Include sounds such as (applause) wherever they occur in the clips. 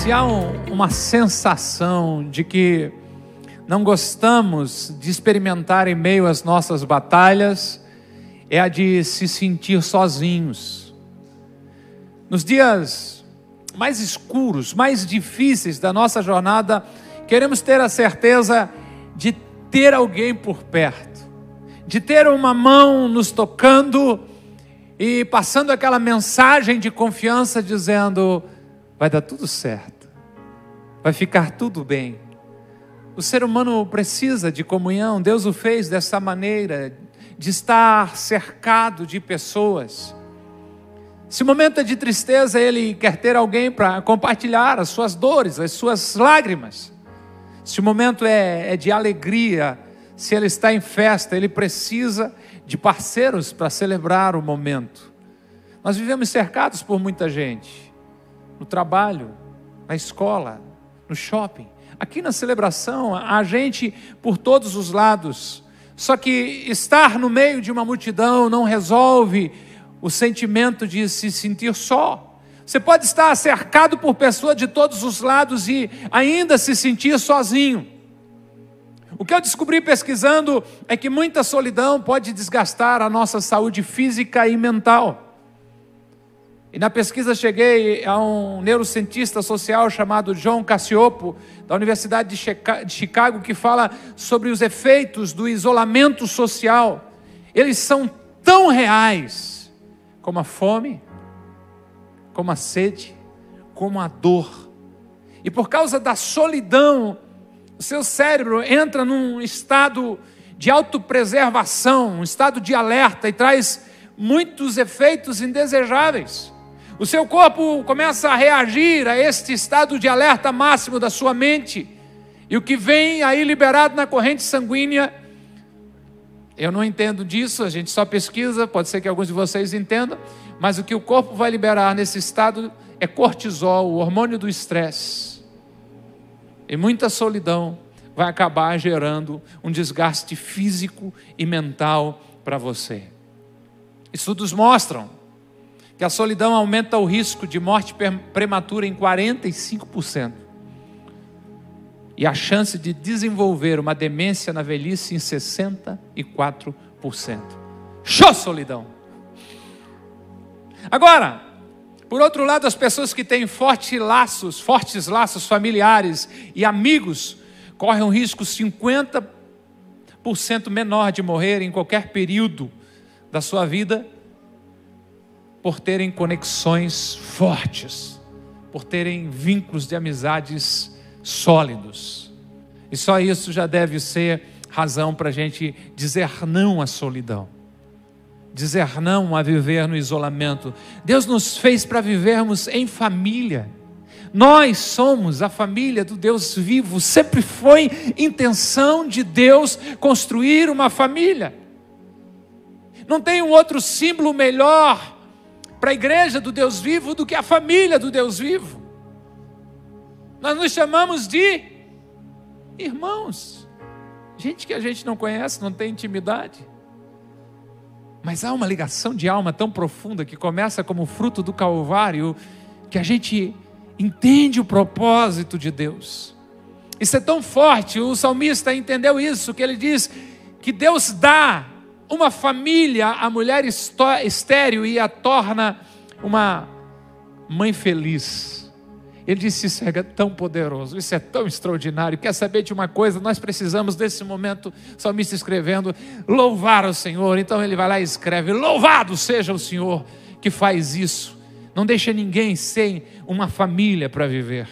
Se há um, uma sensação de que não gostamos de experimentar em meio às nossas batalhas, é a de se sentir sozinhos. Nos dias mais escuros, mais difíceis da nossa jornada, queremos ter a certeza de ter alguém por perto, de ter uma mão nos tocando e passando aquela mensagem de confiança dizendo: vai dar tudo certo, vai ficar tudo bem. O ser humano precisa de comunhão, Deus o fez dessa maneira, de estar cercado de pessoas. Se o momento é de tristeza, ele quer ter alguém para compartilhar as suas dores, as suas lágrimas. Se o momento é, é de alegria, se ele está em festa, ele precisa de parceiros para celebrar o momento. Nós vivemos cercados por muita gente, no trabalho, na escola, no shopping. Aqui na celebração, há gente por todos os lados. Só que estar no meio de uma multidão não resolve o sentimento de se sentir só. Você pode estar cercado por pessoas de todos os lados e ainda se sentir sozinho. O que eu descobri pesquisando é que muita solidão pode desgastar a nossa saúde física e mental. E na pesquisa cheguei a um neurocientista social chamado John Cassiopo, da Universidade de Chicago, que fala sobre os efeitos do isolamento social. Eles são tão reais como a fome, como a sede, como a dor. E por causa da solidão, o seu cérebro entra num estado de autopreservação, um estado de alerta e traz muitos efeitos indesejáveis. O seu corpo começa a reagir a este estado de alerta máximo da sua mente. E o que vem aí liberado na corrente sanguínea, eu não entendo disso, a gente só pesquisa, pode ser que alguns de vocês entendam, mas o que o corpo vai liberar nesse estado é cortisol, o hormônio do estresse. E muita solidão vai acabar gerando um desgaste físico e mental para você. Estudos mostram que a solidão aumenta o risco de morte prematura em 45%. E a chance de desenvolver uma demência na velhice em 64%. Show solidão! Agora, por outro lado, as pessoas que têm fortes laços, fortes laços familiares e amigos, correm um risco 50% menor de morrer em qualquer período da sua vida por terem conexões fortes, por terem vínculos de amizades sólidos. E só isso já deve ser razão para a gente dizer não à solidão, dizer não a viver no isolamento. Deus nos fez para vivermos em família. Nós somos a família do Deus vivo, sempre foi intenção de Deus construir uma família. Não tem um outro símbolo melhor para a igreja do Deus vivo do que a família do Deus vivo. Nós nos chamamos de irmãos, gente que a gente não conhece, não tem intimidade. Mas há uma ligação de alma tão profunda que começa como fruto do Calvário, que a gente entende o propósito de Deus. Isso é tão forte, o salmista entendeu isso, que ele diz que Deus dá uma família, a mulher estéreo e a torna uma mãe feliz. Ele disse: Isso é tão poderoso, isso é tão extraordinário. Quer saber de uma coisa? Nós precisamos desse momento, salmista escrevendo, louvar o Senhor. Então ele vai lá e escreve: Louvado seja o Senhor que faz isso. Não deixa ninguém sem uma família para viver.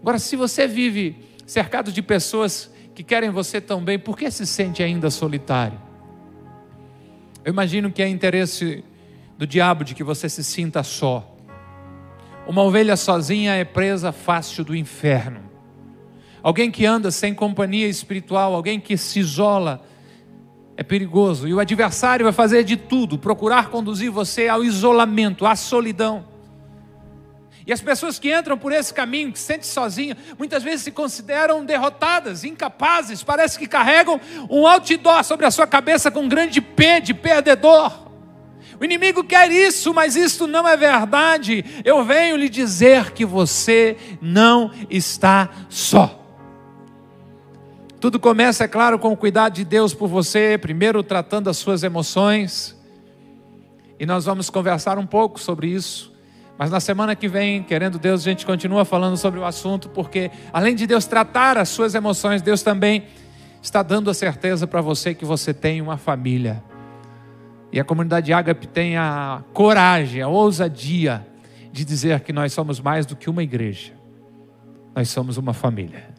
Agora, se você vive cercado de pessoas que querem você tão bem, por que se sente ainda solitário? Eu imagino que é interesse do diabo de que você se sinta só. Uma ovelha sozinha é presa fácil do inferno. Alguém que anda sem companhia espiritual, alguém que se isola, é perigoso. E o adversário vai fazer de tudo, procurar conduzir você ao isolamento, à solidão. E as pessoas que entram por esse caminho, que se sentem sozinhas, muitas vezes se consideram derrotadas, incapazes, parece que carregam um outdoor sobre a sua cabeça com um grande P de perdedor. O inimigo quer isso, mas isso não é verdade. Eu venho lhe dizer que você não está só. Tudo começa, é claro, com o cuidado de Deus por você, primeiro tratando as suas emoções. E nós vamos conversar um pouco sobre isso. Mas na semana que vem, querendo Deus, a gente continua falando sobre o assunto, porque além de Deus tratar as suas emoções, Deus também está dando a certeza para você que você tem uma família. E a comunidade Ágape tem a coragem, a ousadia de dizer que nós somos mais do que uma igreja. Nós somos uma família.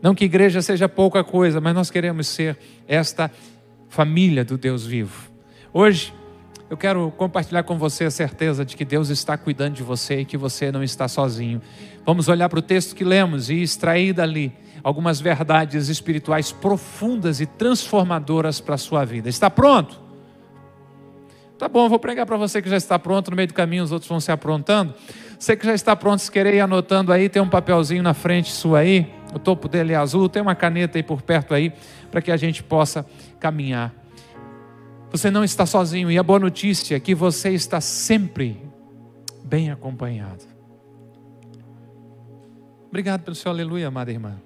Não que igreja seja pouca coisa, mas nós queremos ser esta família do Deus vivo. Hoje, eu quero compartilhar com você a certeza de que Deus está cuidando de você e que você não está sozinho. Vamos olhar para o texto que lemos e extrair dali algumas verdades espirituais profundas e transformadoras para a sua vida. Está pronto? Tá bom, vou pregar para você que já está pronto, no meio do caminho os outros vão se aprontando. Você que já está pronto, se querer ir anotando aí, tem um papelzinho na frente sua aí, o topo dele é azul, tem uma caneta aí por perto aí, para que a gente possa caminhar. Você não está sozinho, e a boa notícia é que você está sempre bem acompanhado. Obrigado pelo seu aleluia, amada irmã.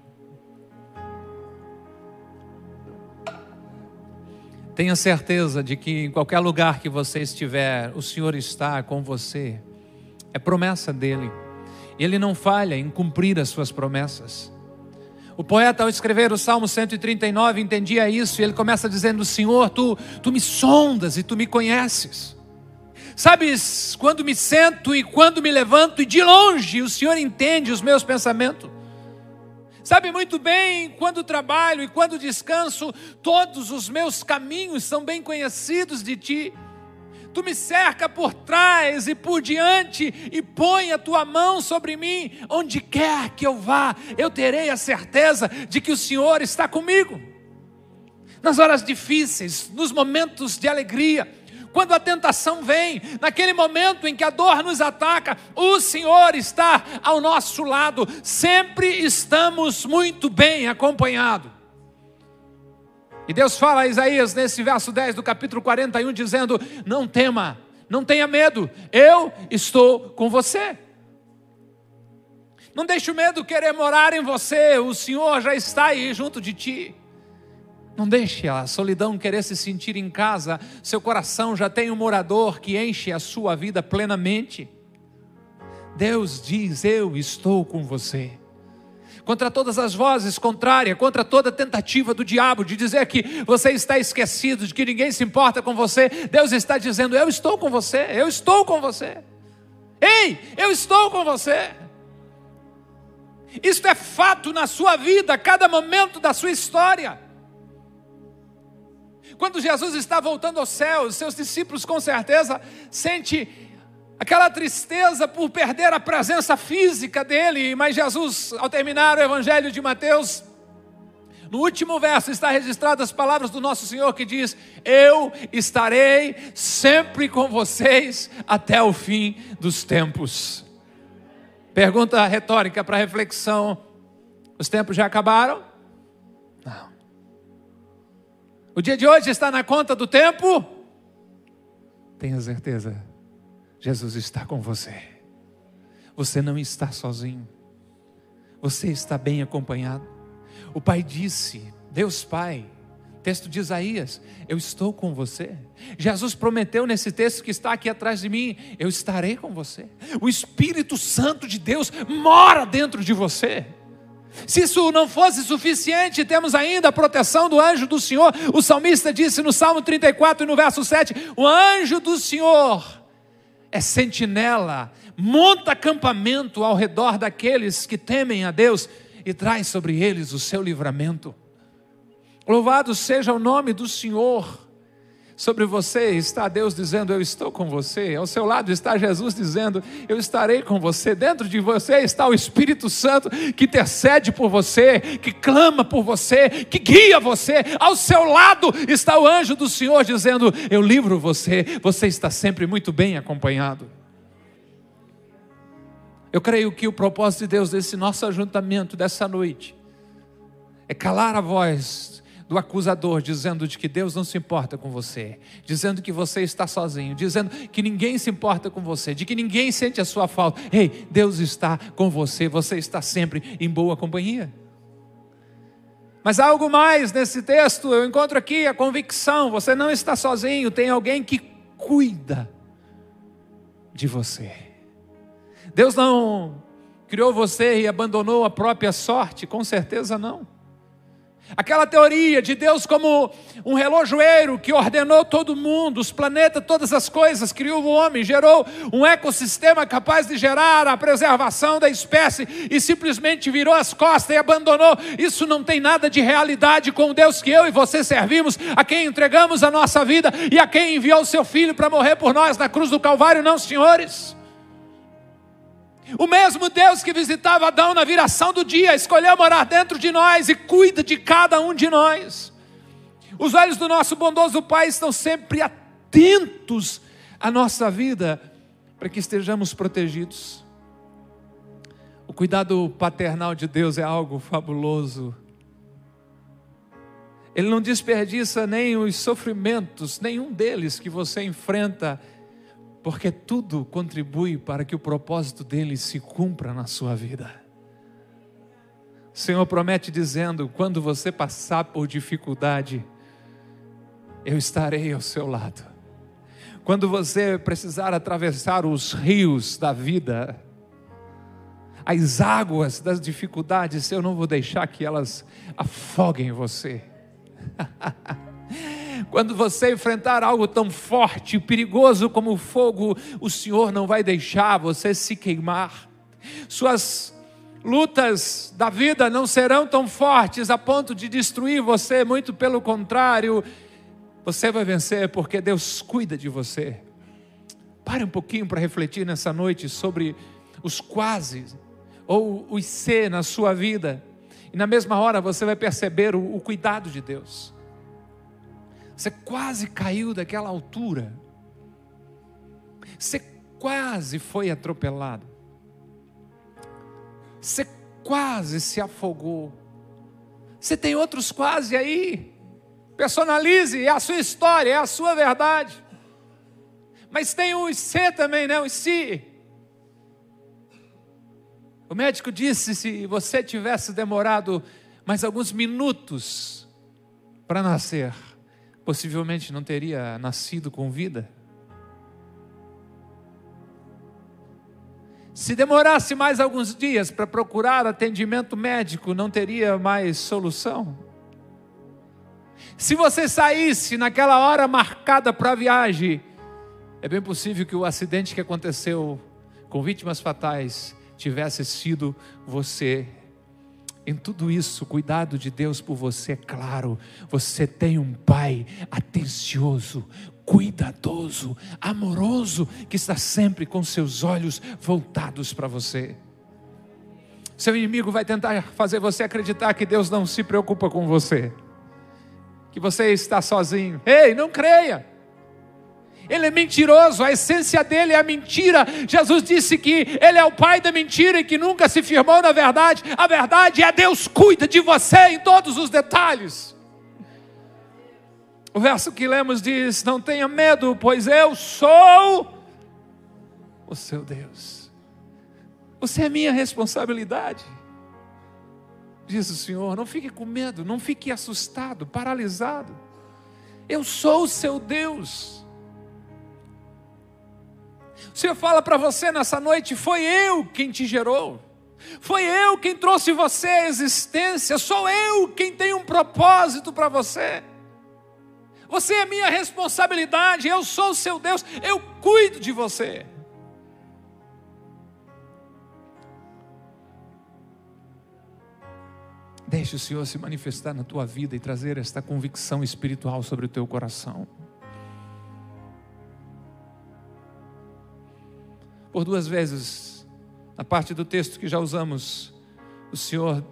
Tenha certeza de que em qualquer lugar que você estiver, o Senhor está com você. É promessa dele. Ele não falha em cumprir as suas promessas. O poeta, ao escrever o Salmo 139, entendia isso e ele começa dizendo: Senhor, tu, tu me sondas e tu me conheces. Sabes quando me sento e quando me levanto, e de longe o Senhor entende os meus pensamentos. Sabe muito bem quando trabalho e quando descanso, todos os meus caminhos são bem conhecidos de ti. Tu me cerca por trás e por diante e põe a tua mão sobre mim, onde quer que eu vá, eu terei a certeza de que o Senhor está comigo. Nas horas difíceis, nos momentos de alegria, quando a tentação vem, naquele momento em que a dor nos ataca, o Senhor está ao nosso lado, sempre estamos muito bem acompanhados. E Deus fala a Isaías nesse verso 10 do capítulo 41, dizendo: Não tema, não tenha medo, eu estou com você. Não deixe o medo querer morar em você, o Senhor já está aí junto de ti. Não deixe a solidão querer se sentir em casa, seu coração já tem um morador que enche a sua vida plenamente. Deus diz: Eu estou com você contra todas as vozes contrárias, contra toda tentativa do diabo de dizer que você está esquecido, de que ninguém se importa com você. Deus está dizendo: Eu estou com você, eu estou com você. Ei, eu estou com você. Isto é fato na sua vida, cada momento da sua história. Quando Jesus está voltando ao céu, seus discípulos com certeza sente aquela tristeza por perder a presença física dele, mas Jesus, ao terminar o evangelho de Mateus, no último verso está registradas as palavras do nosso Senhor que diz: Eu estarei sempre com vocês até o fim dos tempos. Pergunta retórica para reflexão: os tempos já acabaram? Não. O dia de hoje está na conta do tempo? Tenha certeza Jesus está com você. Você não está sozinho. Você está bem acompanhado. O Pai disse, Deus Pai, texto de Isaías, eu estou com você. Jesus prometeu nesse texto que está aqui atrás de mim, eu estarei com você. O Espírito Santo de Deus mora dentro de você. Se isso não fosse suficiente, temos ainda a proteção do anjo do Senhor. O salmista disse no Salmo 34 e no verso 7: O anjo do Senhor é sentinela, monta acampamento ao redor daqueles que temem a Deus e traz sobre eles o seu livramento. Louvado seja o nome do Senhor. Sobre você está Deus dizendo: Eu estou com você. Ao seu lado está Jesus dizendo: Eu estarei com você. Dentro de você está o Espírito Santo que intercede por você, que clama por você, que guia você. Ao seu lado está o anjo do Senhor dizendo: Eu livro você. Você está sempre muito bem acompanhado. Eu creio que o propósito de Deus desse nosso ajuntamento dessa noite é calar a voz do acusador, dizendo de que Deus não se importa com você, dizendo que você está sozinho, dizendo que ninguém se importa com você, de que ninguém sente a sua falta. Ei, Deus está com você, você está sempre em boa companhia. Mas há algo mais nesse texto, eu encontro aqui a convicção: você não está sozinho, tem alguém que cuida de você. Deus não criou você e abandonou a própria sorte, com certeza não. Aquela teoria de Deus como um relojoeiro que ordenou todo mundo, os planetas, todas as coisas, criou o homem, gerou um ecossistema capaz de gerar a preservação da espécie e simplesmente virou as costas e abandonou. Isso não tem nada de realidade com o Deus que eu e você servimos, a quem entregamos a nossa vida e a quem enviou o seu filho para morrer por nós na cruz do Calvário, não, senhores. O mesmo Deus que visitava Adão na viração do dia, escolheu morar dentro de nós e cuida de cada um de nós. Os olhos do nosso bondoso Pai estão sempre atentos à nossa vida, para que estejamos protegidos. O cuidado paternal de Deus é algo fabuloso. Ele não desperdiça nem os sofrimentos, nenhum deles que você enfrenta porque tudo contribui para que o propósito dele se cumpra na sua vida. O Senhor promete dizendo: quando você passar por dificuldade, eu estarei ao seu lado. Quando você precisar atravessar os rios da vida, as águas das dificuldades, eu não vou deixar que elas afoguem você. (laughs) Quando você enfrentar algo tão forte perigoso como o fogo, o Senhor não vai deixar você se queimar. Suas lutas da vida não serão tão fortes a ponto de destruir você, muito pelo contrário, você vai vencer porque Deus cuida de você. Pare um pouquinho para refletir nessa noite sobre os quase ou os ser na sua vida, e na mesma hora você vai perceber o, o cuidado de Deus. Você quase caiu daquela altura. Você quase foi atropelado. Você quase se afogou. Você tem outros quase aí. Personalize, é a sua história, é a sua verdade. Mas tem o C também, né? O si. O médico disse: se você tivesse demorado mais alguns minutos para nascer, possivelmente não teria nascido com vida. Se demorasse mais alguns dias para procurar atendimento médico, não teria mais solução. Se você saísse naquela hora marcada para a viagem, é bem possível que o acidente que aconteceu com vítimas fatais tivesse sido você em tudo isso, o cuidado de Deus por você é claro. Você tem um pai atencioso, cuidadoso, amoroso, que está sempre com seus olhos voltados para você. Seu inimigo vai tentar fazer você acreditar que Deus não se preocupa com você, que você está sozinho. Ei, não creia. Ele é mentiroso, a essência dele é a mentira. Jesus disse que ele é o pai da mentira e que nunca se firmou na verdade. A verdade é Deus cuida de você em todos os detalhes. O verso que lemos diz: Não tenha medo, pois eu sou o seu Deus. Você é minha responsabilidade. Diz o Senhor: Não fique com medo, não fique assustado, paralisado. Eu sou o seu Deus. O Senhor fala para você nessa noite: foi eu quem te gerou, foi eu quem trouxe você à existência, sou eu quem tem um propósito para você. Você é minha responsabilidade, eu sou o seu Deus, eu cuido de você. Deixe o Senhor se manifestar na tua vida e trazer esta convicção espiritual sobre o teu coração. Por duas vezes, na parte do texto que já usamos, o Senhor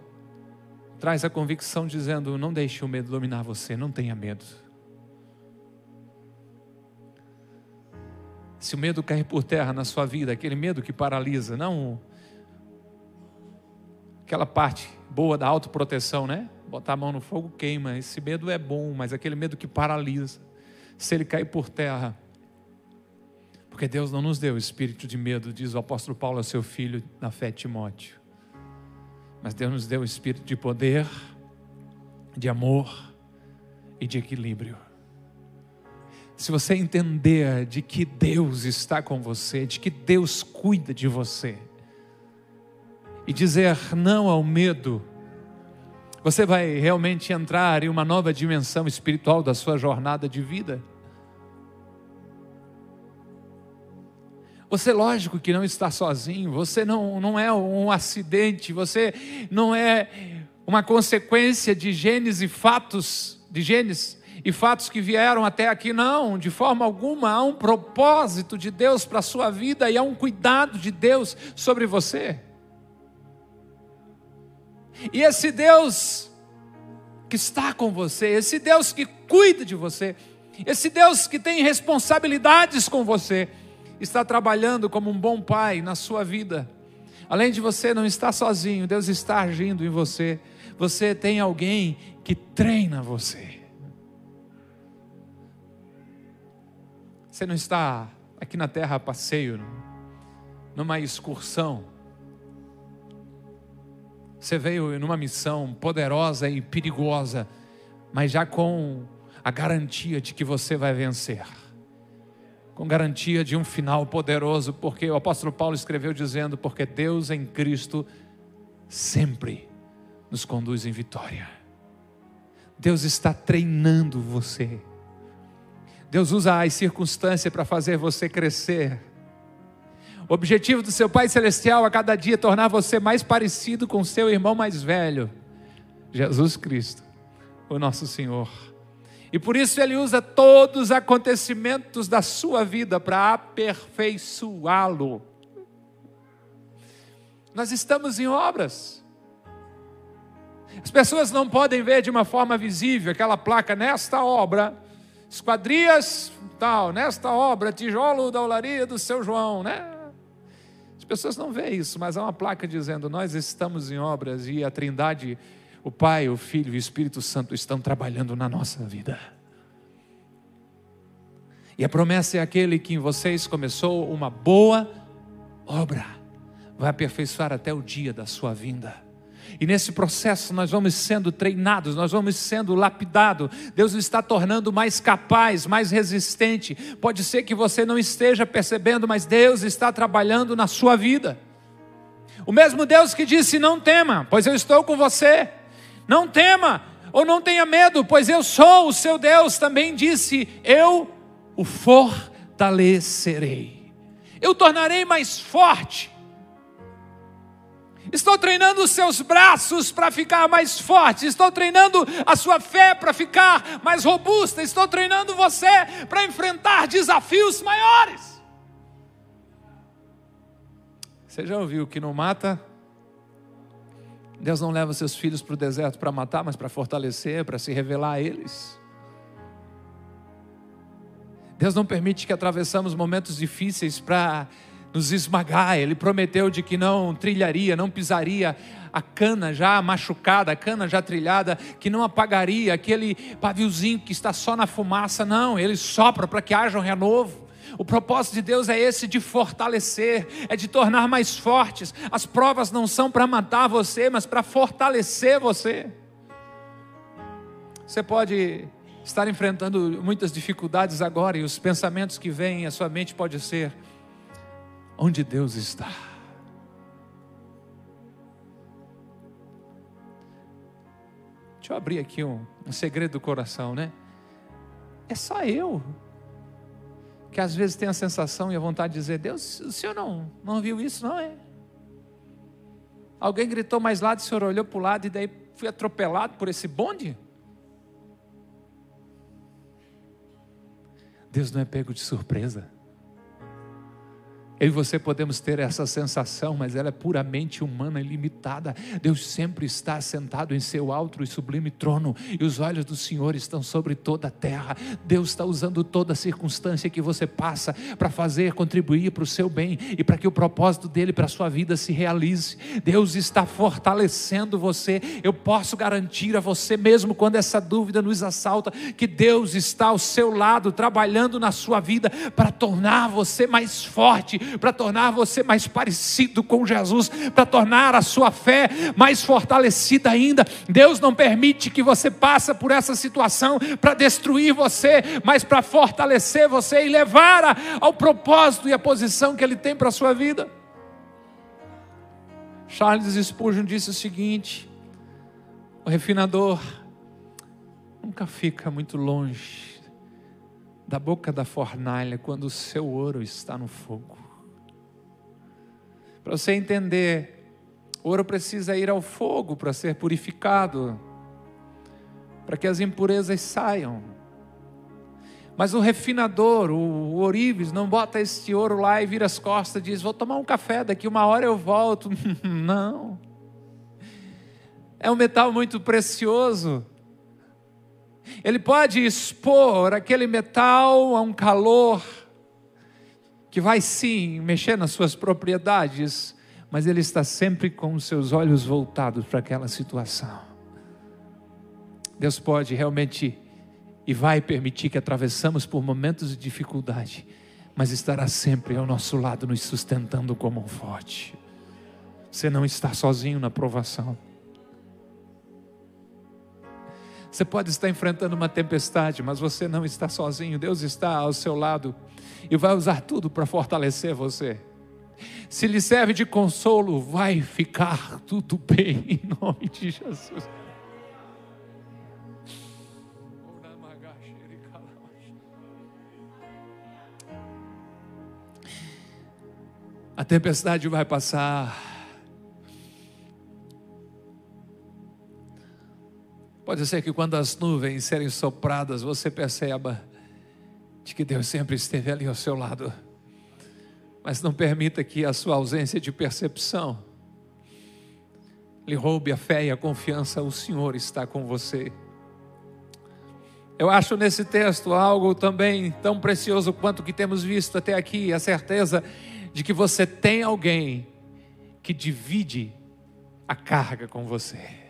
traz a convicção dizendo: não deixe o medo dominar você, não tenha medo. Se o medo cair por terra na sua vida, aquele medo que paralisa, não aquela parte boa da autoproteção, né? Botar a mão no fogo queima. Esse medo é bom, mas aquele medo que paralisa. Se ele cair por terra. Porque Deus não nos deu espírito de medo, diz o apóstolo Paulo a seu filho na fé Timóteo. Mas Deus nos deu espírito de poder, de amor e de equilíbrio. Se você entender de que Deus está com você, de que Deus cuida de você, e dizer não ao medo, você vai realmente entrar em uma nova dimensão espiritual da sua jornada de vida. Você, lógico que não está sozinho, você não, não é um acidente, você não é uma consequência de genes e fatos, de genes e fatos que vieram até aqui, não, de forma alguma, há um propósito de Deus para a sua vida e há um cuidado de Deus sobre você. E esse Deus que está com você, esse Deus que cuida de você, esse Deus que tem responsabilidades com você, está trabalhando como um bom pai na sua vida. Além de você não estar sozinho, Deus está agindo em você. Você tem alguém que treina você. Você não está aqui na terra a passeio, numa excursão. Você veio numa missão poderosa e perigosa, mas já com a garantia de que você vai vencer. Com garantia de um final poderoso, porque o apóstolo Paulo escreveu dizendo: Porque Deus em Cristo sempre nos conduz em vitória. Deus está treinando você. Deus usa as circunstâncias para fazer você crescer. O objetivo do seu Pai Celestial a cada dia é tornar você mais parecido com seu irmão mais velho, Jesus Cristo, o nosso Senhor. E por isso ele usa todos os acontecimentos da sua vida para aperfeiçoá-lo. Nós estamos em obras. As pessoas não podem ver de uma forma visível aquela placa nesta obra esquadrias, tal, nesta obra, tijolo da olaria do seu João, né? As pessoas não veem isso, mas há uma placa dizendo: Nós estamos em obras e a Trindade, o Pai, o Filho e o Espírito Santo estão trabalhando na nossa vida. E a promessa é aquele que em vocês começou uma boa obra, vai aperfeiçoar até o dia da sua vinda. E nesse processo nós vamos sendo treinados, nós vamos sendo lapidados. Deus está tornando mais capaz, mais resistente. Pode ser que você não esteja percebendo, mas Deus está trabalhando na sua vida. O mesmo Deus que disse: Não tema, pois eu estou com você. Não tema, ou não tenha medo, pois eu sou o seu Deus. Também disse: Eu o fortalecerei. Eu tornarei mais forte Estou treinando os seus braços para ficar mais forte. Estou treinando a sua fé para ficar mais robusta. Estou treinando você para enfrentar desafios maiores. Você já ouviu que não mata? Deus não leva seus filhos para o deserto para matar, mas para fortalecer, para se revelar a eles. Deus não permite que atravessamos momentos difíceis para nos esmagar. Ele prometeu de que não trilharia, não pisaria a cana já machucada, a cana já trilhada, que não apagaria aquele paviozinho que está só na fumaça. Não, ele sopra para que haja um renovo. O propósito de Deus é esse de fortalecer, é de tornar mais fortes. As provas não são para matar você, mas para fortalecer você. Você pode estar enfrentando muitas dificuldades agora e os pensamentos que vêm à sua mente pode ser: onde Deus está. Deixa eu abrir aqui um, um segredo do coração, né? É só eu que às vezes tem a sensação e a vontade de dizer: Deus, o senhor não, não viu isso, não é? Alguém gritou mais lado, o senhor olhou para o lado e daí fui atropelado por esse bonde? Deus não é pego de surpresa. Eu e você podemos ter essa sensação, mas ela é puramente humana e limitada. Deus sempre está sentado em seu alto e sublime trono, e os olhos do Senhor estão sobre toda a terra. Deus está usando toda a circunstância que você passa para fazer contribuir para o seu bem e para que o propósito dele para a sua vida se realize. Deus está fortalecendo você. Eu posso garantir a você mesmo quando essa dúvida nos assalta que Deus está ao seu lado trabalhando na sua vida para tornar você mais forte para tornar você mais parecido com Jesus, para tornar a sua fé mais fortalecida ainda. Deus não permite que você passe por essa situação para destruir você, mas para fortalecer você e levar ao propósito e à posição que Ele tem para a sua vida. Charles Spurgeon disse o seguinte: o refinador nunca fica muito longe da boca da fornalha quando o seu ouro está no fogo. Para você entender, ouro precisa ir ao fogo para ser purificado, para que as impurezas saiam. Mas o refinador, o ourives, não bota este ouro lá e vira as costas e diz: Vou tomar um café, daqui uma hora eu volto. (laughs) não. É um metal muito precioso. Ele pode expor aquele metal a um calor que vai sim mexer nas suas propriedades, mas ele está sempre com os seus olhos voltados para aquela situação. Deus pode realmente e vai permitir que atravessamos por momentos de dificuldade, mas estará sempre ao nosso lado, nos sustentando como um forte. Você não está sozinho na provação. Você pode estar enfrentando uma tempestade, mas você não está sozinho. Deus está ao seu lado e vai usar tudo para fortalecer você. Se lhe serve de consolo, vai ficar tudo bem em nome de Jesus. A tempestade vai passar. Pode ser que quando as nuvens serem sopradas, você perceba de que Deus sempre esteve ali ao seu lado. Mas não permita que a sua ausência de percepção lhe roube a fé e a confiança, o Senhor está com você. Eu acho nesse texto algo também tão precioso quanto o que temos visto até aqui, a certeza de que você tem alguém que divide a carga com você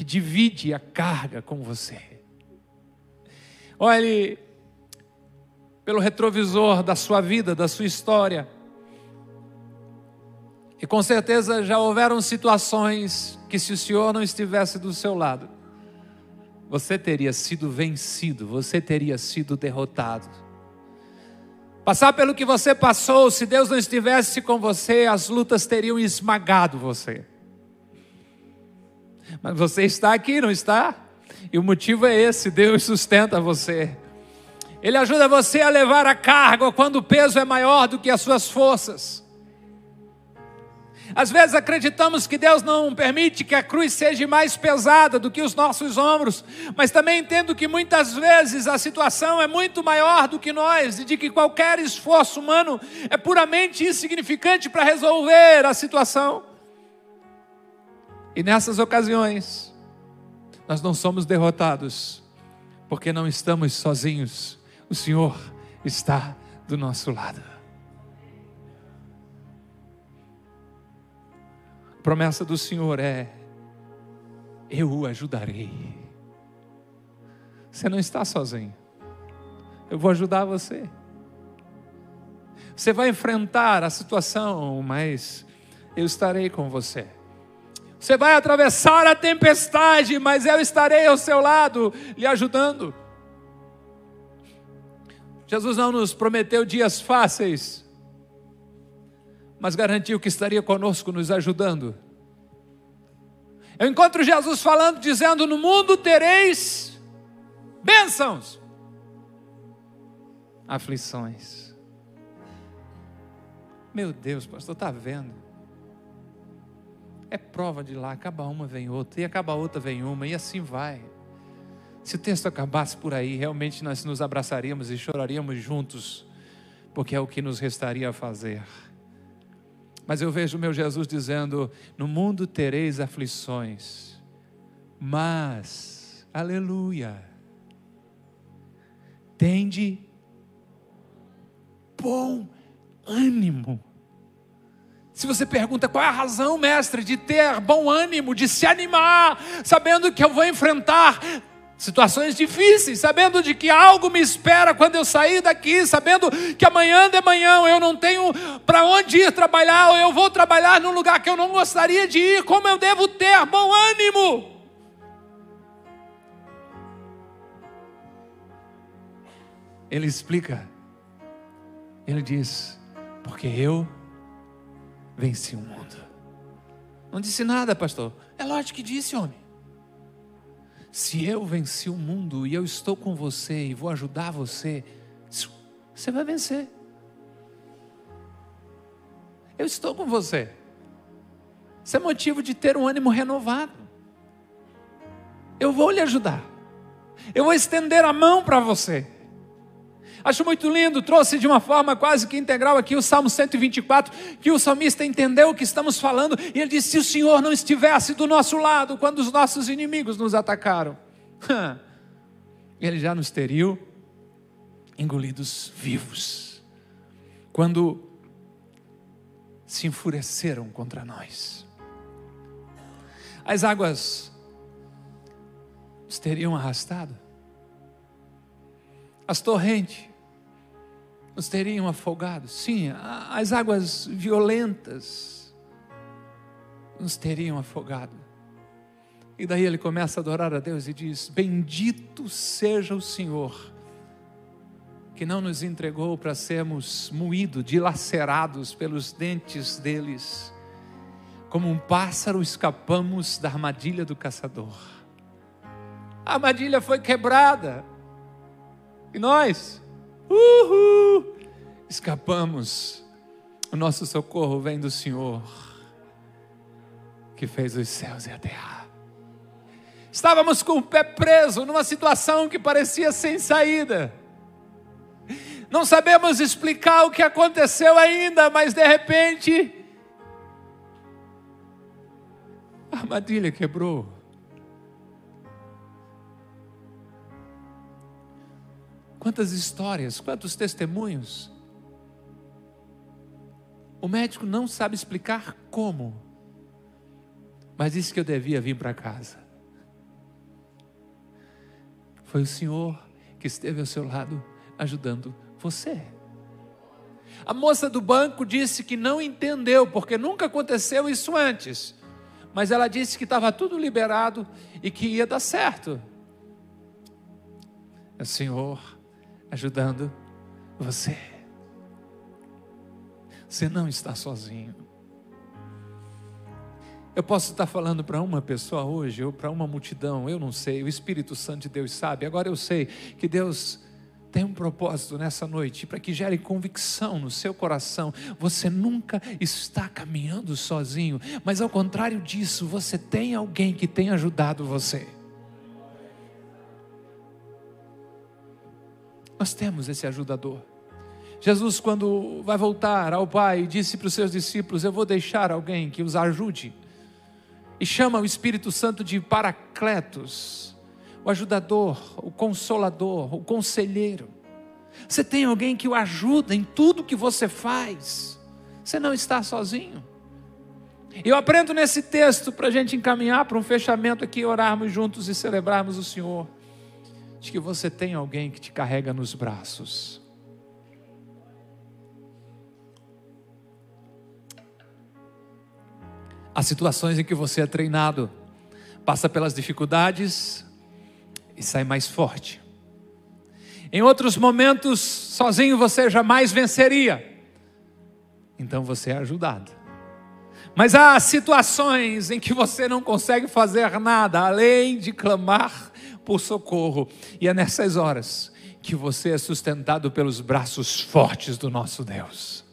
que divide a carga com você. Olhe pelo retrovisor da sua vida, da sua história. E com certeza já houveram situações que, se o Senhor não estivesse do seu lado, você teria sido vencido, você teria sido derrotado. Passar pelo que você passou, se Deus não estivesse com você, as lutas teriam esmagado você. Mas você está aqui, não está? E o motivo é esse: Deus sustenta você. Ele ajuda você a levar a carga quando o peso é maior do que as suas forças. Às vezes acreditamos que Deus não permite que a cruz seja mais pesada do que os nossos ombros, mas também entendo que muitas vezes a situação é muito maior do que nós e de que qualquer esforço humano é puramente insignificante para resolver a situação. E nessas ocasiões, nós não somos derrotados, porque não estamos sozinhos, o Senhor está do nosso lado. A promessa do Senhor é: eu o ajudarei. Você não está sozinho, eu vou ajudar você. Você vai enfrentar a situação, mas eu estarei com você. Você vai atravessar a tempestade, mas eu estarei ao seu lado, lhe ajudando. Jesus não nos prometeu dias fáceis, mas garantiu que estaria conosco, nos ajudando. Eu encontro Jesus falando, dizendo: No mundo tereis bênçãos, aflições. Meu Deus, pastor, está vendo? É prova de lá, acaba uma, vem outra, e acaba outra, vem uma, e assim vai. Se o texto acabasse por aí, realmente nós nos abraçaríamos e choraríamos juntos. porque é o que nos restaria a fazer. Mas eu vejo meu Jesus dizendo: No mundo tereis aflições, mas, aleluia, tende bom ânimo. Se você pergunta qual é a razão, mestre, de ter bom ânimo, de se animar, sabendo que eu vou enfrentar situações difíceis, sabendo de que algo me espera quando eu sair daqui, sabendo que amanhã de manhã eu não tenho para onde ir trabalhar, ou eu vou trabalhar num lugar que eu não gostaria de ir, como eu devo ter bom ânimo? Ele explica, ele diz: porque eu venci o mundo. Não disse nada, pastor. É lógico que disse, homem. Se eu venci o mundo e eu estou com você e vou ajudar você, você vai vencer. Eu estou com você. Isso é motivo de ter um ânimo renovado. Eu vou lhe ajudar. Eu vou estender a mão para você. Acho muito lindo, trouxe de uma forma quase que integral aqui o Salmo 124, que o salmista entendeu o que estamos falando, e ele disse: Se o Senhor não estivesse do nosso lado quando os nossos inimigos nos atacaram, (laughs) ele já nos teria engolidos vivos. Quando se enfureceram contra nós, as águas nos teriam arrastado, as torrentes nos teriam afogado. Sim, as águas violentas nos teriam afogado. E daí ele começa a adorar a Deus e diz: Bendito seja o Senhor, que não nos entregou para sermos moídos, dilacerados pelos dentes deles. Como um pássaro escapamos da armadilha do caçador. A armadilha foi quebrada. E nós? Uhul! Escapamos. O nosso socorro vem do Senhor, que fez os céus e a terra. Estávamos com o pé preso numa situação que parecia sem saída. Não sabemos explicar o que aconteceu ainda, mas de repente a armadilha quebrou. Quantas histórias, quantos testemunhos. O médico não sabe explicar como, mas disse que eu devia vir para casa. Foi o Senhor que esteve ao seu lado ajudando você. A moça do banco disse que não entendeu, porque nunca aconteceu isso antes. Mas ela disse que estava tudo liberado e que ia dar certo. O Senhor ajudando você. Você não está sozinho. Eu posso estar falando para uma pessoa hoje, ou para uma multidão, eu não sei, o Espírito Santo de Deus sabe. Agora eu sei que Deus tem um propósito nessa noite para que gere convicção no seu coração. Você nunca está caminhando sozinho, mas ao contrário disso, você tem alguém que tem ajudado você. Nós temos esse ajudador. Jesus, quando vai voltar ao Pai, disse para os seus discípulos: Eu vou deixar alguém que os ajude. E chama o Espírito Santo de Paracletos, o ajudador, o consolador, o conselheiro. Você tem alguém que o ajuda em tudo que você faz. Você não está sozinho. Eu aprendo nesse texto para a gente encaminhar para um fechamento aqui, orarmos juntos e celebrarmos o Senhor de que você tem alguém que te carrega nos braços. Há situações em que você é treinado, passa pelas dificuldades e sai mais forte. Em outros momentos, sozinho você jamais venceria. Então você é ajudado. Mas há situações em que você não consegue fazer nada além de clamar por socorro. E é nessas horas que você é sustentado pelos braços fortes do nosso Deus.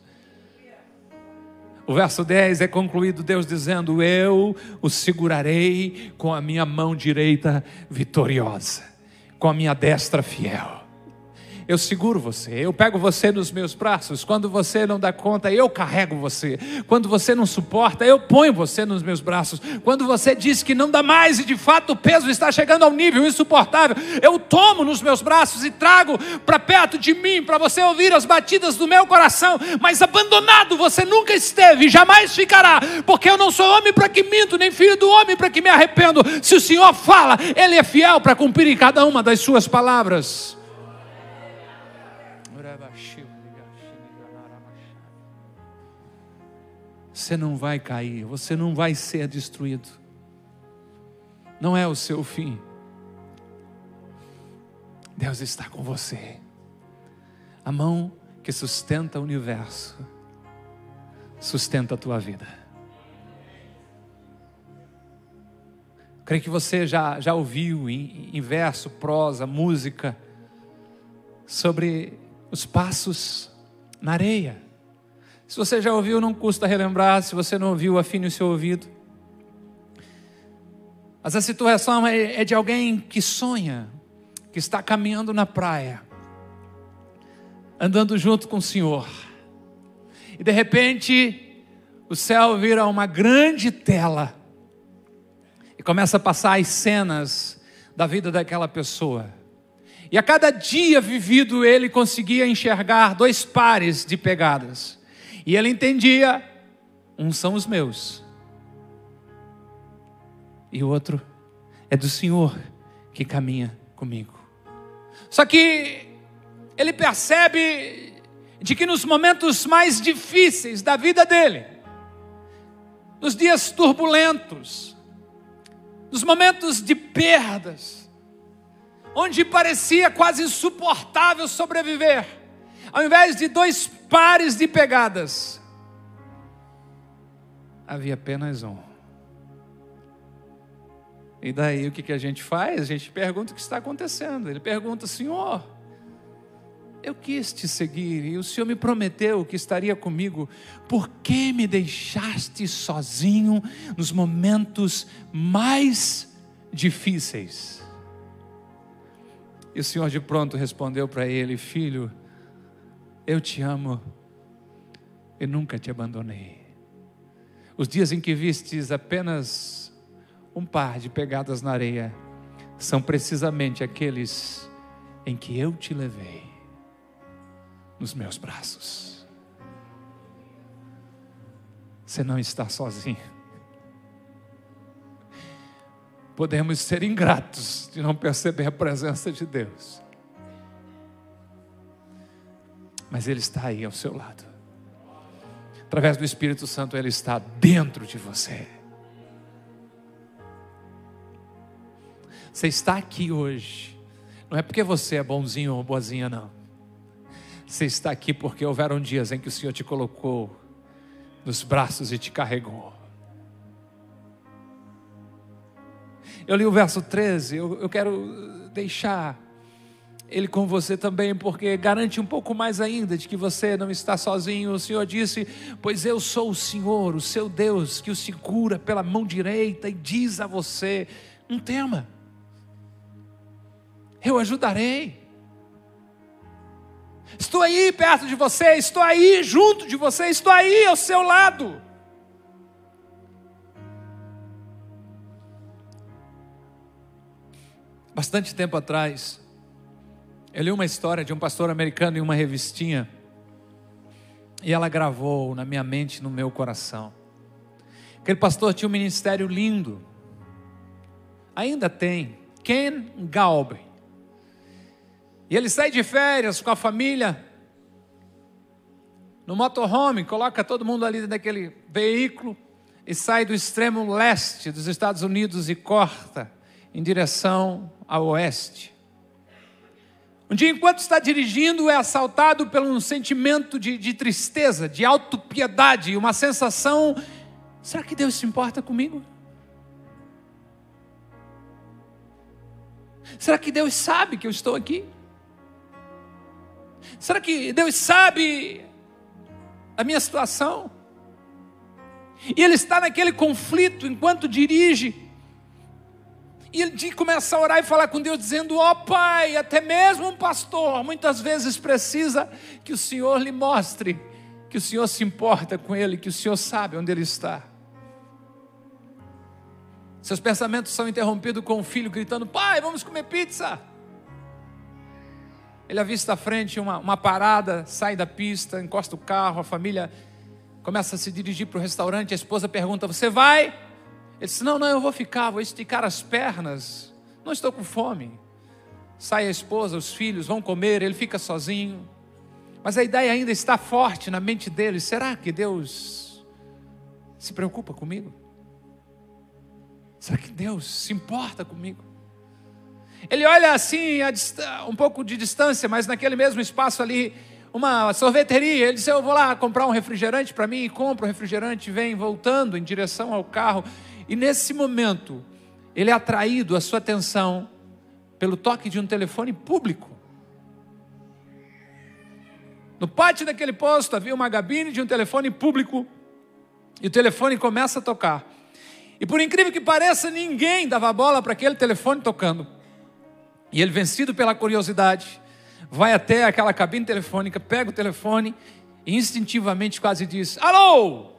O verso 10 é concluído Deus dizendo: Eu o segurarei com a minha mão direita vitoriosa, com a minha destra fiel. Eu seguro você, eu pego você nos meus braços. Quando você não dá conta, eu carrego você. Quando você não suporta, eu ponho você nos meus braços. Quando você diz que não dá mais e de fato o peso está chegando ao nível insuportável, eu tomo nos meus braços e trago para perto de mim, para você ouvir as batidas do meu coração. Mas abandonado você nunca esteve jamais ficará, porque eu não sou homem para que minto, nem filho do homem para que me arrependo. Se o Senhor fala, Ele é fiel para cumprir em cada uma das suas palavras. Você não vai cair, você não vai ser destruído. Não é o seu fim. Deus está com você. A mão que sustenta o universo sustenta a tua vida. Creio que você já, já ouviu em, em verso, prosa, música, sobre os passos na areia. Se você já ouviu, não custa relembrar. Se você não ouviu, afine o seu ouvido. Mas a situação é, é de alguém que sonha, que está caminhando na praia, andando junto com o Senhor. E de repente, o céu vira uma grande tela e começa a passar as cenas da vida daquela pessoa. E a cada dia vivido, ele conseguia enxergar dois pares de pegadas. E ele entendia: uns são os meus, e o outro é do Senhor que caminha comigo. Só que ele percebe de que nos momentos mais difíceis da vida dele, nos dias turbulentos, nos momentos de perdas, onde parecia quase insuportável sobreviver, ao invés de dois pares de pegadas, havia apenas um. E daí o que, a gente faz? A gente pergunta o que está acontecendo. Ele pergunta, Senhor, eu quis te seguir e o Senhor me prometeu que estaria comigo, por que me deixaste sozinho nos momentos mais difíceis? E o Senhor de pronto respondeu para ele: Filho, eu te amo e nunca te abandonei. Os dias em que vistes apenas um par de pegadas na areia são precisamente aqueles em que eu te levei nos meus braços. Você não está sozinho. Podemos ser ingratos de não perceber a presença de Deus mas Ele está aí ao seu lado. Através do Espírito Santo, Ele está dentro de você. Você está aqui hoje, não é porque você é bonzinho ou boazinha, não. Você está aqui porque houveram dias em que o Senhor te colocou nos braços e te carregou. Eu li o verso 13, eu, eu quero deixar ele com você também, porque garante um pouco mais ainda de que você não está sozinho. O Senhor disse: Pois eu sou o Senhor, o seu Deus, que o segura pela mão direita e diz a você: Não tema, eu ajudarei. Estou aí perto de você, estou aí junto de você, estou aí ao seu lado. Bastante tempo atrás, eu li uma história de um pastor americano em uma revistinha e ela gravou na minha mente, no meu coração. Aquele pastor tinha um ministério lindo, ainda tem, Ken Galbe. E ele sai de férias com a família no motorhome, coloca todo mundo ali naquele veículo e sai do extremo leste dos Estados Unidos e corta em direção ao oeste. Um dia, enquanto está dirigindo, é assaltado por um sentimento de, de tristeza, de autopiedade, uma sensação: será que Deus se importa comigo? Será que Deus sabe que eu estou aqui? Será que Deus sabe a minha situação? E ele está naquele conflito enquanto dirige. E ele começa a orar e falar com Deus, dizendo: Ó oh, Pai, até mesmo um pastor muitas vezes precisa que o Senhor lhe mostre que o Senhor se importa com ele, que o Senhor sabe onde ele está. Seus pensamentos são interrompidos com o filho gritando: Pai, vamos comer pizza. Ele avista à frente uma, uma parada, sai da pista, encosta o carro, a família começa a se dirigir para o restaurante. A esposa pergunta: Você vai? Ele disse: Não, não, eu vou ficar, vou esticar as pernas. Não estou com fome. Sai a esposa, os filhos vão comer, ele fica sozinho. Mas a ideia ainda está forte na mente dele: será que Deus se preocupa comigo? Será que Deus se importa comigo? Ele olha assim, um pouco de distância, mas naquele mesmo espaço ali, uma sorveteria. Ele disse: Eu vou lá comprar um refrigerante para mim, e compra o refrigerante, vem voltando em direção ao carro. E nesse momento, ele é atraído a sua atenção pelo toque de um telefone público. No pátio daquele posto havia uma gabine de um telefone público e o telefone começa a tocar. E por incrível que pareça, ninguém dava bola para aquele telefone tocando. E ele, vencido pela curiosidade, vai até aquela cabine telefônica, pega o telefone e instintivamente quase diz: Alô!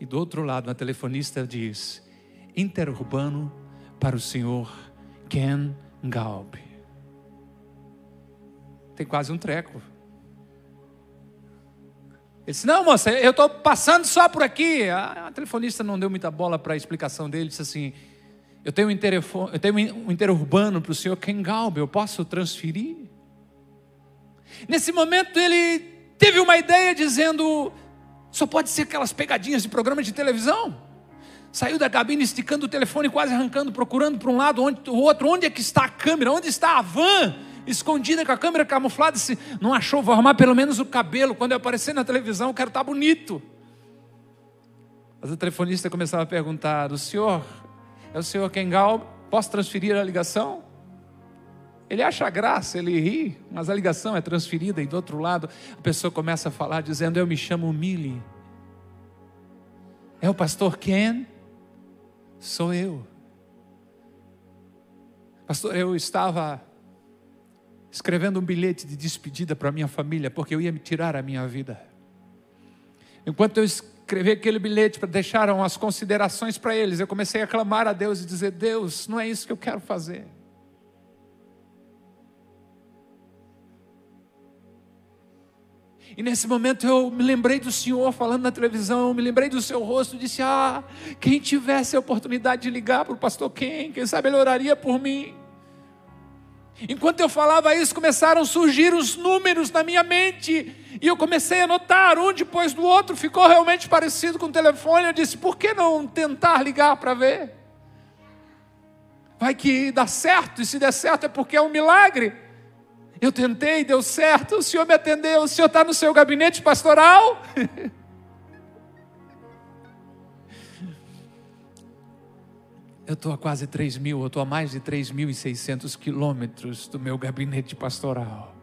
E do outro lado, a telefonista diz: Interurbano para o senhor Ken Galb. Tem quase um treco. Ele disse: Não, moça, eu estou passando só por aqui. A, a telefonista não deu muita bola para a explicação dele. Disse assim: Eu tenho um, interfone, eu tenho um interurbano para o senhor Ken Galb, eu posso transferir? Nesse momento ele teve uma ideia dizendo: só pode ser aquelas pegadinhas de programa de televisão. Saiu da cabine esticando o telefone, quase arrancando, procurando para um lado, onde, o outro. Onde é que está a câmera? Onde está a van? Escondida com a câmera camuflada. Se não achou, vou arrumar pelo menos o cabelo. Quando eu aparecer na televisão, eu quero estar bonito. Mas o telefonista começava a perguntar: O senhor é o senhor Kengal? Posso transferir a ligação? Ele acha graça, ele ri, mas a ligação é transferida e do outro lado a pessoa começa a falar dizendo: Eu me chamo Millie. É o pastor Ken? Sou eu. Pastor, eu estava escrevendo um bilhete de despedida para minha família, porque eu ia me tirar a minha vida. Enquanto eu escrevi aquele bilhete para deixar umas considerações para eles, eu comecei a clamar a Deus e dizer: Deus, não é isso que eu quero fazer. E nesse momento eu me lembrei do Senhor falando na televisão, me lembrei do seu rosto disse: Ah, quem tivesse a oportunidade de ligar para o pastor quem, quem sabe ele oraria por mim. Enquanto eu falava isso, começaram a surgir os números na minha mente. E eu comecei a notar, um depois do outro, ficou realmente parecido com o telefone. Eu disse: por que não tentar ligar para ver? Vai que dá certo, e se der certo é porque é um milagre. Eu tentei, deu certo, o senhor me atendeu, o senhor está no seu gabinete pastoral? (laughs) eu estou a quase 3 mil, eu estou a mais de 3.600 quilômetros do meu gabinete pastoral.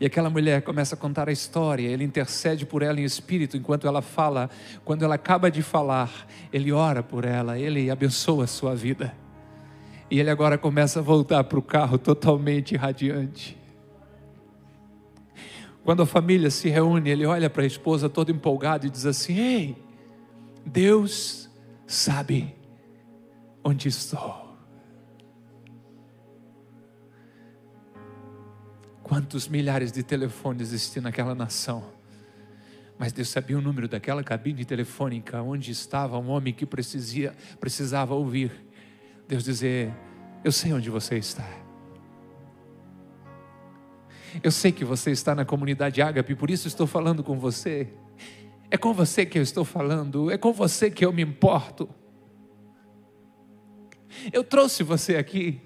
E aquela mulher começa a contar a história, ele intercede por ela em espírito enquanto ela fala. Quando ela acaba de falar, ele ora por ela, ele abençoa a sua vida. E ele agora começa a voltar para o carro totalmente radiante. Quando a família se reúne, ele olha para a esposa todo empolgado e diz assim: Ei, Deus sabe onde estou. Quantos milhares de telefones existiam naquela nação? Mas Deus sabia o número daquela cabine telefônica onde estava um homem que precisia, precisava ouvir Deus dizer: Eu sei onde você está. Eu sei que você está na comunidade Ágape, por isso estou falando com você. É com você que eu estou falando, é com você que eu me importo. Eu trouxe você aqui.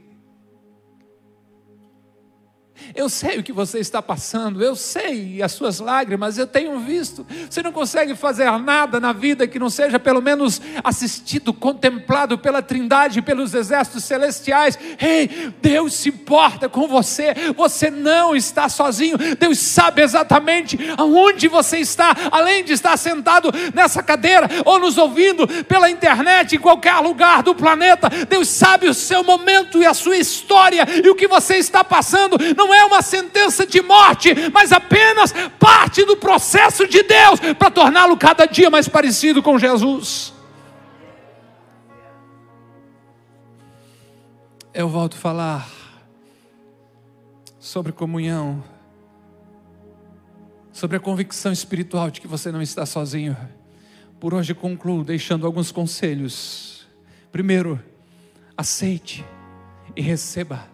Eu sei o que você está passando, eu sei as suas lágrimas, eu tenho visto. Você não consegue fazer nada na vida que não seja pelo menos assistido, contemplado pela Trindade, pelos exércitos celestiais. Ei, Deus se importa com você, você não está sozinho. Deus sabe exatamente aonde você está, além de estar sentado nessa cadeira ou nos ouvindo pela internet em qualquer lugar do planeta. Deus sabe o seu momento e a sua história e o que você está passando. Não é uma sentença de morte, mas apenas parte do processo de Deus para torná-lo cada dia mais parecido com Jesus. Eu volto a falar sobre comunhão, sobre a convicção espiritual de que você não está sozinho. Por hoje concluo deixando alguns conselhos. Primeiro, aceite e receba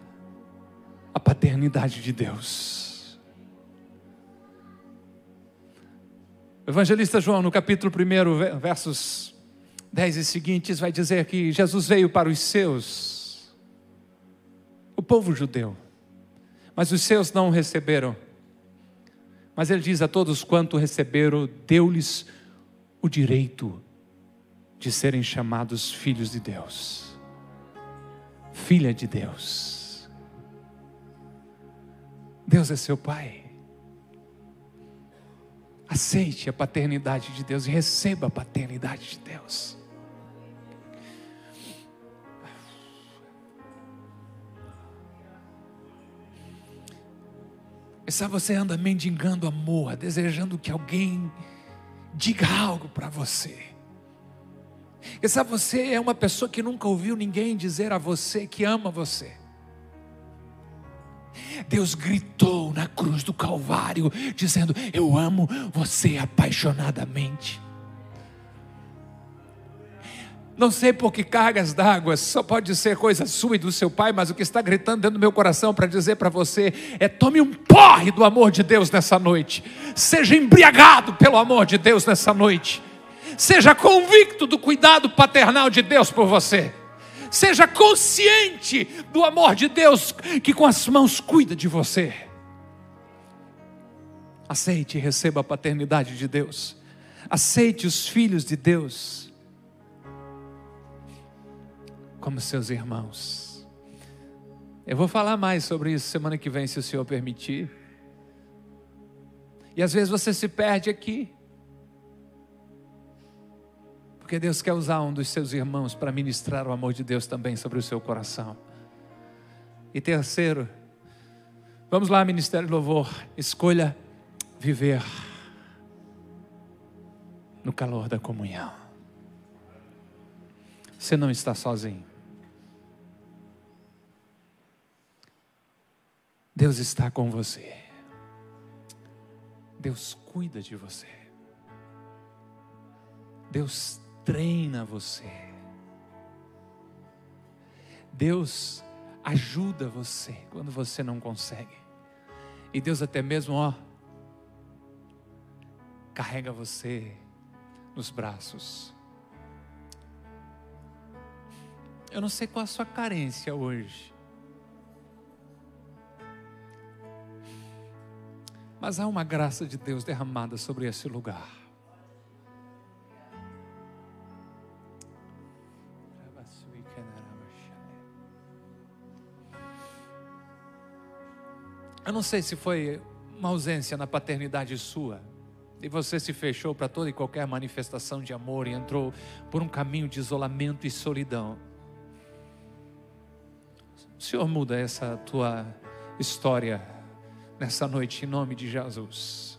paternidade de Deus. Evangelista João, no capítulo 1, versos 10 e seguintes, vai dizer que Jesus veio para os seus, o povo judeu, mas os seus não o receberam. Mas ele diz a todos quanto receberam, deu-lhes o direito de serem chamados filhos de Deus, filha de Deus. Deus é seu Pai. Aceite a paternidade de Deus e receba a paternidade de Deus. E sabe, você anda mendigando amor, desejando que alguém diga algo para você. E sabe, você é uma pessoa que nunca ouviu ninguém dizer a você que ama você. Deus gritou na cruz do Calvário, dizendo: Eu amo você apaixonadamente. Não sei por que cargas d'água, só pode ser coisa sua e do seu pai, mas o que está gritando dentro do meu coração para dizer para você é: tome um porre do amor de Deus nessa noite, seja embriagado pelo amor de Deus nessa noite, seja convicto do cuidado paternal de Deus por você. Seja consciente do amor de Deus que com as mãos cuida de você. Aceite e receba a paternidade de Deus. Aceite os filhos de Deus como seus irmãos. Eu vou falar mais sobre isso semana que vem, se o Senhor permitir. E às vezes você se perde aqui. Porque Deus quer usar um dos seus irmãos para ministrar o amor de Deus também sobre o seu coração. E terceiro, vamos lá, Ministério de Louvor, escolha viver no calor da comunhão. Você não está sozinho. Deus está com você. Deus cuida de você. Deus treina você. Deus ajuda você quando você não consegue. E Deus até mesmo, ó, carrega você nos braços. Eu não sei qual a sua carência hoje. Mas há uma graça de Deus derramada sobre esse lugar. Não sei se foi uma ausência na paternidade sua, e você se fechou para toda e qualquer manifestação de amor e entrou por um caminho de isolamento e solidão. O Senhor muda essa tua história nessa noite, em nome de Jesus.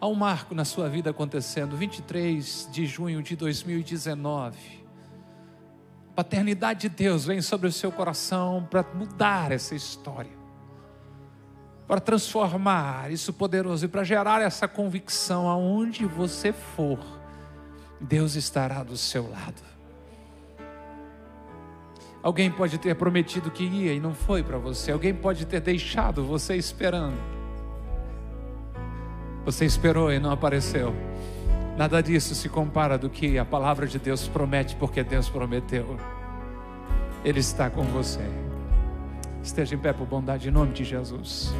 Há um marco na sua vida acontecendo, 23 de junho de 2019. A paternidade de Deus vem sobre o seu coração para mudar essa história para transformar isso poderoso e para gerar essa convicção aonde você for, Deus estará do seu lado. Alguém pode ter prometido que ia e não foi para você. Alguém pode ter deixado você esperando. Você esperou e não apareceu. Nada disso se compara do que a palavra de Deus promete, porque Deus prometeu. Ele está com você. Esteja em pé por bondade, em nome de Jesus.